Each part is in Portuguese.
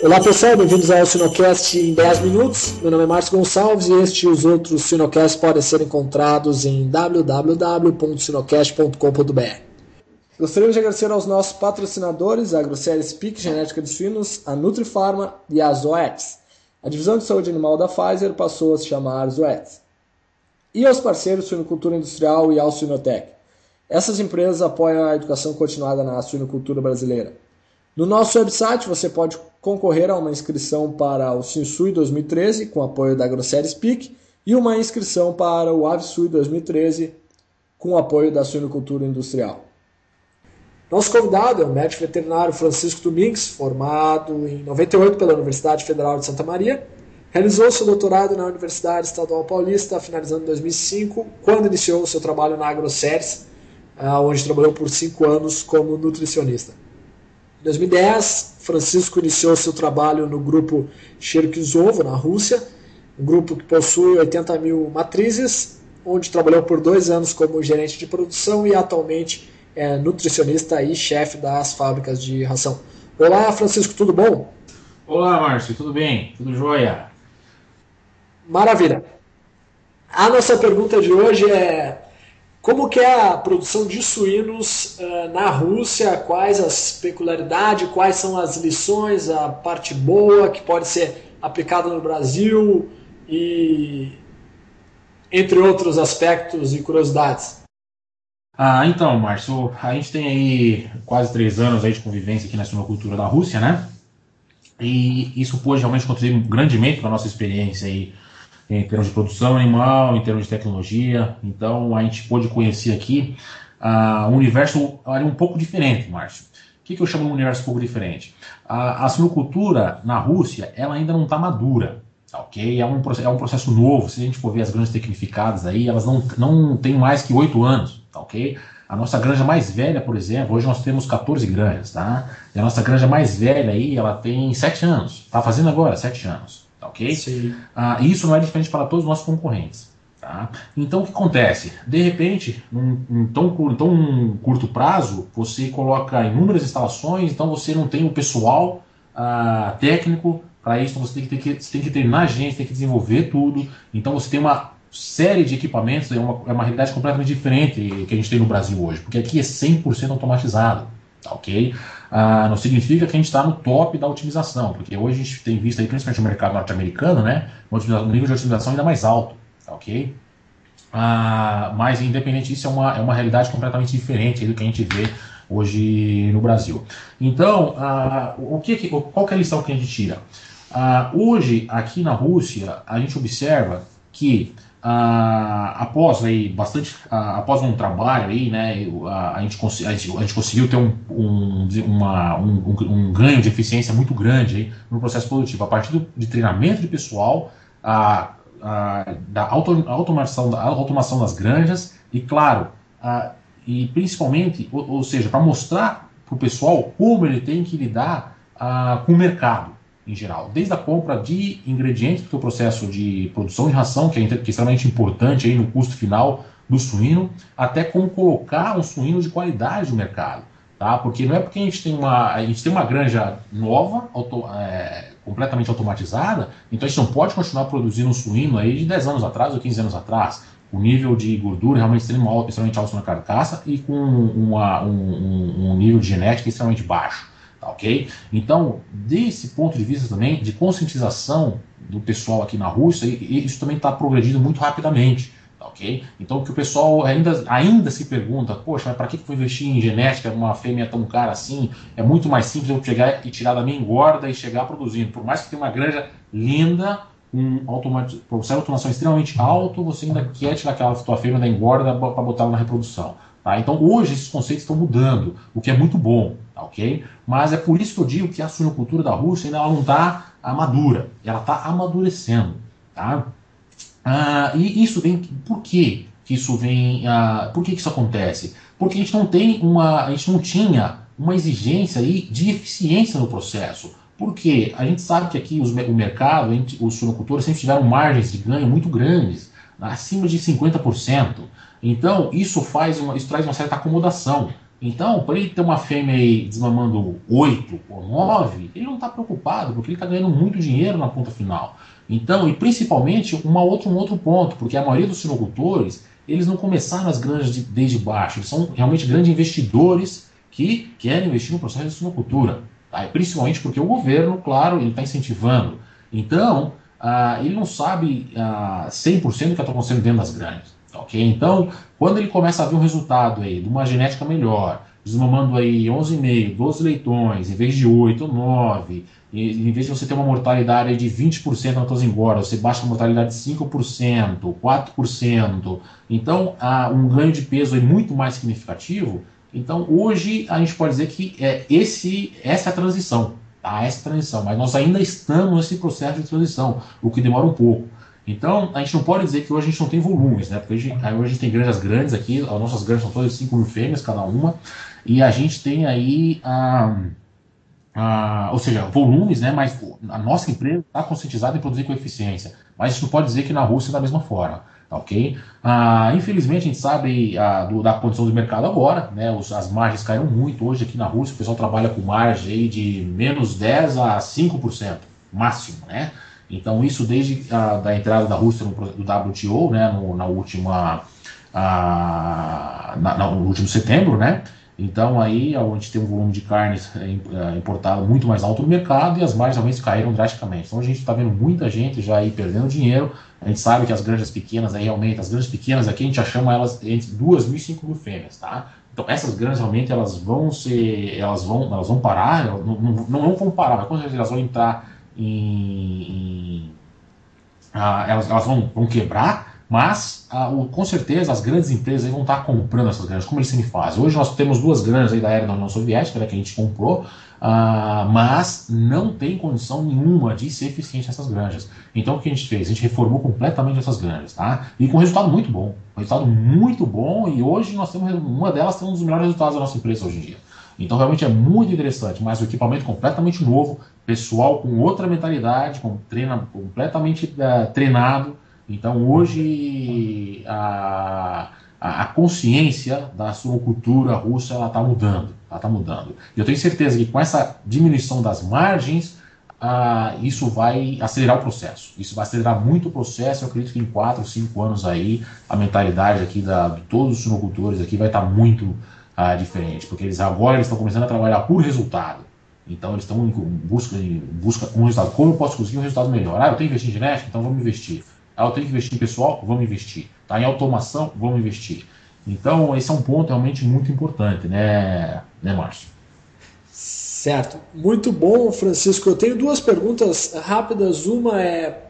Olá pessoal, bem-vindos ao Sinocast em 10 minutos. Meu nome é Márcio Gonçalves e este e os outros Sinocasts podem ser encontrados em www.sinocast.com.br. Gostaríamos de agradecer aos nossos patrocinadores, a Grosseria Speak Genética de Suínos, a Nutrifarma e a Zoetis. A divisão de saúde animal da Pfizer passou a se chamar Zoetis. E aos parceiros Suinocultura Industrial e ao Suinotec. Essas empresas apoiam a educação continuada na suinocultura brasileira. No nosso website você pode concorrer a uma inscrição para o Sinsui 2013 com apoio da Grosseria Speak e uma inscrição para o Avsui 2013 com apoio da suinocultura industrial. Nosso convidado é o médico veterinário Francisco Domingues, formado em 98 pela Universidade Federal de Santa Maria. Realizou seu doutorado na Universidade Estadual Paulista, finalizando em 2005, quando iniciou seu trabalho na AgroSéries, ah, onde trabalhou por cinco anos como nutricionista. Em 2010, Francisco iniciou seu trabalho no grupo Cherkizovo, na Rússia, um grupo que possui 80 mil matrizes, onde trabalhou por dois anos como gerente de produção e atualmente é nutricionista e chefe das fábricas de ração. Olá, Francisco, tudo bom? Olá, Márcio, tudo bem? Tudo jóia? Maravilha. A nossa pergunta de hoje é como que é a produção de suínos uh, na Rússia? Quais as peculiaridades, quais são as lições, a parte boa que pode ser aplicada no Brasil e entre outros aspectos e curiosidades? Ah, então, Márcio, a gente tem aí quase três anos aí de convivência aqui na suinocultura da Rússia, né? E isso pôde realmente contribuir grandemente para a nossa experiência aí em termos de produção animal, em termos de tecnologia. Então a gente pôde conhecer aqui uh, um universo um pouco diferente, Márcio. O que, que eu chamo de um universo um pouco diferente? A, a suinocultura na Rússia ela ainda não está madura. Tá ok? É um, é um processo novo. Se a gente for ver as granjas tecnificadas aí, elas não, não têm mais que oito anos. Tá ok? A nossa granja mais velha, por exemplo, hoje nós temos 14 granjas, tá? E a nossa granja mais velha aí, ela tem 7 anos. Está fazendo agora 7 anos tá ok? Sim. Ah, isso não é diferente para todos os nossos concorrentes. Tá? Então o que acontece? De repente, num, num tão, tão curto prazo, você coloca inúmeras instalações, então você não tem o pessoal ah, técnico para isso, então você tem que, ter você tem que treinar a gente, tem que desenvolver tudo. Então você tem uma série de equipamentos, é uma, é uma realidade completamente diferente que a gente tem no Brasil hoje, porque aqui é 100% automatizado. Tá ok? Ah, não significa que a gente está no top da otimização, porque hoje a gente tem visto aí, principalmente no mercado norte-americano, né, um nível de otimização ainda mais alto, tá ok? Ah, mas independente disso, é uma, é uma realidade completamente diferente do que a gente vê hoje no Brasil. Então, ah, o que, qual que é a lição que a gente tira? Hoje, aqui na Rússia, a gente observa que ah, após aí bastante ah, após um trabalho aí né a, gente, a, gente, a gente conseguiu ter um, um, uma, um, um, ganho de eficiência muito grande aí no processo produtivo. A partir do, de treinamento de pessoal a, a da auto, automação da automação das granjas e claro a, e principalmente ou, ou seja para mostrar para o pessoal como ele tem que lidar a, com o mercado em geral, desde a compra de ingredientes para o processo de produção de ração, que é, que é extremamente importante aí no custo final do suíno, até como colocar um suíno de qualidade no mercado. Tá? Porque não é porque a gente tem uma, a gente tem uma granja nova, auto, é, completamente automatizada, então a gente não pode continuar produzindo um suíno aí de 10 anos atrás ou 15 anos atrás. O nível de gordura realmente extremamente alto, extremamente alto na carcaça e com uma, um, um, um nível de genética extremamente baixo. Tá ok? Então, desse ponto de vista também, de conscientização do pessoal aqui na Rússia, isso também está progredindo muito rapidamente. Tá ok? Então, que o pessoal ainda, ainda se pergunta: poxa, para que vou investir em genética uma fêmea tão cara assim? É muito mais simples eu chegar e tirar da minha engorda e chegar produzindo. Por mais que tenha uma granja linda, um de automação extremamente alto, você ainda quer tirar aquela tua fêmea da engorda para botar ela na reprodução. Tá? Então, hoje, esses conceitos estão mudando, o que é muito bom. Tá ok? Mas é por isso que eu digo que a suinocultura da Rússia ainda não está madura, ela está amadurecendo. Tá? Ah, e isso vem. Por quê que isso vem. Ah, por que, isso acontece? Porque a gente não tem uma. A gente não tinha uma exigência aí de eficiência no processo. Porque a gente sabe que aqui os, o mercado, os suinocultores sempre tiveram margens de ganho muito grandes, acima de 50%. Então, isso faz uma, isso traz uma certa acomodação. Então, para ele ter uma fêmea aí desmamando 8 ou 9, ele não está preocupado, porque ele está ganhando muito dinheiro na ponta final. Então, e principalmente uma outra, um outro ponto, porque a maioria dos sinocultores, eles não começaram as granjas de, desde baixo, eles são realmente grandes investidores que querem investir no processo de sinocultura. Tá? principalmente porque o governo, claro, ele está incentivando. Então, ah, ele não sabe ah, 100% do que está acontecendo dentro das granjas. Ok? Então, quando ele começa a ver um resultado aí de uma genética melhor, desmamando aí 11,5, 12 leitões, em vez de 8 ou 9, e, em vez de você ter uma mortalidade de 20% na tua engorda, você baixa a mortalidade de 5%, 4%. Então, há um ganho de peso aí muito mais significativo. Então, hoje a gente pode dizer que é esse, essa é a transição, tá? Essa a transição, mas nós ainda estamos nesse processo de transição, o que demora um pouco. Então, a gente não pode dizer que hoje a gente não tem volumes, né? Porque hoje, hoje a gente tem granjas grandes aqui, as nossas granjas são todas 5 mil fêmeas cada uma, e a gente tem aí, ah, ah, ou seja, volumes, né? Mas a nossa empresa está conscientizada em produzir com eficiência. Mas a gente não pode dizer que na Rússia é da mesma forma, ok? Ah, infelizmente, a gente sabe ah, do, da condição do mercado agora, né? Os, as margens caíram muito hoje aqui na Rússia, o pessoal trabalha com margem aí de menos 10 a 5%, máximo, né? Então, isso desde a da entrada da Rússia no, do WTO, né, no, na última, a, na, no último setembro, né? Então, aí a gente tem um volume de carnes é, é, importado muito mais alto no mercado e as margens realmente caíram drasticamente. Então, a gente está vendo muita gente já aí perdendo dinheiro. A gente sabe que as granjas pequenas aí realmente, as granjas pequenas aqui a gente já chama elas entre 2 mil e 5 mil fêmeas, tá? Então, essas granjas realmente elas vão ser, elas vão, elas vão parar, não, não, não vão parar, mas quando elas vão entrar em, em ah, elas, elas vão, vão, quebrar, mas ah, o, com certeza as grandes empresas vão estar comprando essas granjas, como eles sempre fazem. Hoje nós temos duas granjas aí da era da União Soviética né, que a gente comprou, ah, mas não tem condição nenhuma de ser eficiente essas granjas. Então o que a gente fez? A gente reformou completamente essas granjas, tá? E com resultado muito bom, resultado muito bom, e hoje nós temos uma delas tem um dos melhores resultados da nossa empresa hoje em dia. Então realmente é muito interessante, mas o equipamento completamente novo, pessoal com outra mentalidade, com treina, completamente uh, treinado. Então hoje a, a, consciência da sua cultura russa está mudando, ela está mudando. E eu tenho certeza que com essa diminuição das margens isso vai acelerar o processo. Isso vai acelerar muito o processo. Eu acredito que em 4, 5 anos aí, a mentalidade aqui da, de todos os sinocultores aqui vai estar tá muito ah, diferente, porque eles agora estão começando a trabalhar por resultado. Então eles estão em busca, em busca um resultado. Como eu posso conseguir um resultado melhor? Ah, eu tenho que investir em genética, então vamos investir. Ah, eu tenho que investir em pessoal, vamos investir. Tá em automação, vamos investir. Então esse é um ponto realmente muito importante, né, né, Márcio? Certo, muito bom, Francisco. Eu tenho duas perguntas rápidas. Uma é,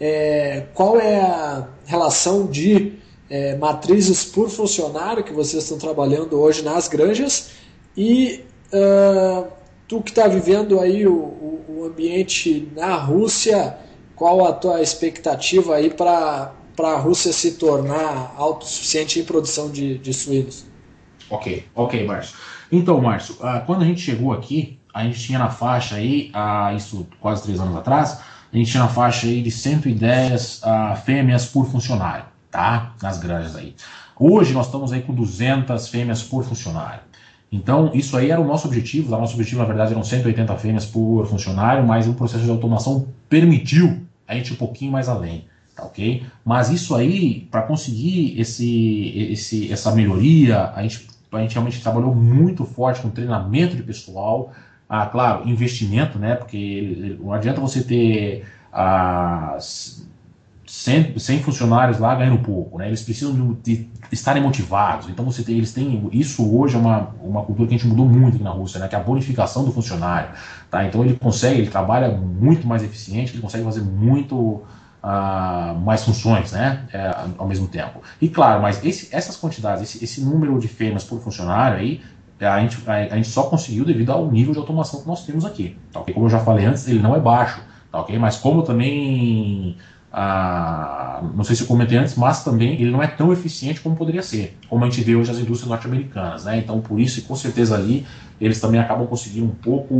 é qual é a relação de é, matrizes por funcionário que vocês estão trabalhando hoje nas granjas e uh, tu que está vivendo aí o, o, ambiente na Rússia, qual a tua expectativa aí para a Rússia se tornar autossuficiente em produção de, de suínos? Ok, ok, Márcio. Então, Márcio, uh, quando a gente chegou aqui, a gente tinha na faixa aí, uh, isso quase três anos atrás, a gente tinha na faixa aí de 110 uh, fêmeas por funcionário tá? Nas granjas aí. Hoje nós estamos aí com 200 fêmeas por funcionário. Então, isso aí era o nosso objetivo. O nosso objetivo, na verdade, eram 180 fêmeas por funcionário, mas o processo de automação permitiu a gente um pouquinho mais além, tá ok? Mas isso aí, para conseguir esse, esse, essa melhoria, a gente, a gente realmente trabalhou muito forte com treinamento de pessoal, ah, claro, investimento, né? Porque não adianta você ter as 100, 100 funcionários lá ganhando pouco, né? Eles precisam de, de estarem motivados. Então você tem, eles têm isso hoje é uma, uma cultura que a gente mudou muito aqui na Rússia, né? Que é a bonificação do funcionário, tá? Então ele consegue, ele trabalha muito mais eficiente, ele consegue fazer muito uh, mais funções, né? É, ao mesmo tempo. E claro, mas esse, essas quantidades, esse, esse número de fêmeas por funcionário aí a gente, a, a, gente só conseguiu devido ao nível de automação que nós temos aqui. Tá? Como eu já falei antes, ele não é baixo, tá, ok? Mas como também ah, não sei se eu comentei antes, mas também ele não é tão eficiente como poderia ser, como a gente vê hoje as indústrias norte-americanas, né? Então, por isso, com certeza ali, eles também acabam conseguindo um pouco,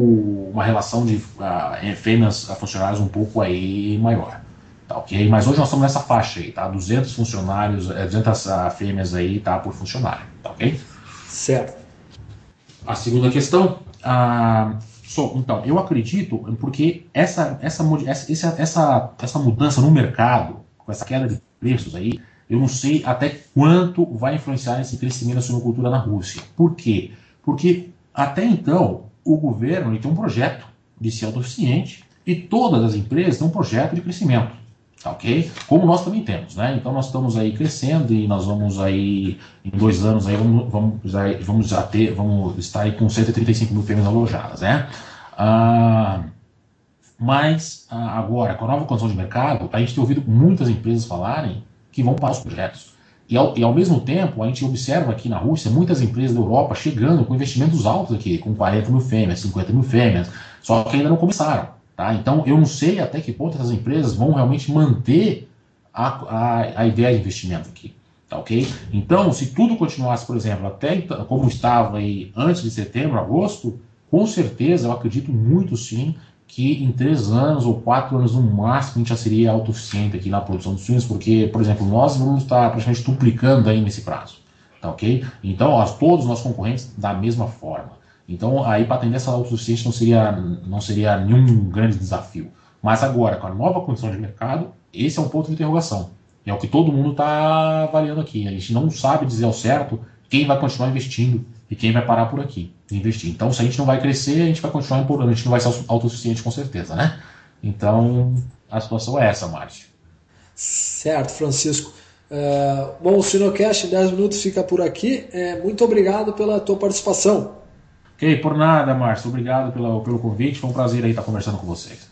uma relação de ah, fêmeas a funcionários um pouco aí maior, tá ok? Mas hoje nós estamos nessa faixa aí, tá? 200 funcionários, 200 ah, fêmeas aí, tá, por funcionário, tá ok? Certo. a segunda questão, ah, então, eu acredito, porque essa, essa, essa, essa, essa mudança no mercado, com essa queda de preços aí, eu não sei até quanto vai influenciar esse crescimento da suinocultura na Rússia. Por quê? Porque até então o governo tem um projeto de ser autossuficiente e todas as empresas têm um projeto de crescimento. Tá ok? Como nós também temos, né? Então nós estamos aí crescendo e nós vamos aí, em dois anos aí, vamos, vamos, vamos já ter, vamos estar aí com 135 mil fêmeas alojadas, né? Ah, mas ah, agora, com a nova condição de mercado, a gente tem ouvido muitas empresas falarem que vão para os projetos. E ao, e ao, mesmo tempo, a gente observa aqui na Rússia muitas empresas da Europa chegando com investimentos altos aqui, com 40 mil fêmeas, 50 mil fêmeas, só que ainda não começaram. Tá? Então, eu não sei até que ponto essas empresas vão realmente manter a, a, a ideia de investimento aqui. Tá ok? Então, se tudo continuasse, por exemplo, até então, como estava aí antes de setembro, agosto, com certeza eu acredito muito sim que em três anos ou quatro anos no máximo a gente já seria autossuficiente aqui na produção de suínos, porque, por exemplo, nós vamos estar praticamente duplicando aí nesse prazo. Tá ok? Então, ó, todos os nossos concorrentes da mesma forma. Então, aí para atender essa autossuficiência não seria, não seria nenhum grande desafio. Mas agora, com a nova condição de mercado, esse é um ponto de interrogação. É o que todo mundo está avaliando aqui. A gente não sabe dizer ao certo quem vai continuar investindo e quem vai parar por aqui investir. Então, se a gente não vai crescer, a gente vai continuar importando, a gente não vai ser autossuficiente com certeza, né? Então, a situação é essa, Márcio. Certo, Francisco. Uh, bom, o Sinocast 10 minutos fica por aqui. É, muito obrigado pela tua participação. Ok, por nada, Márcio. Obrigado pelo, pelo convite. Foi um prazer aí estar conversando com vocês.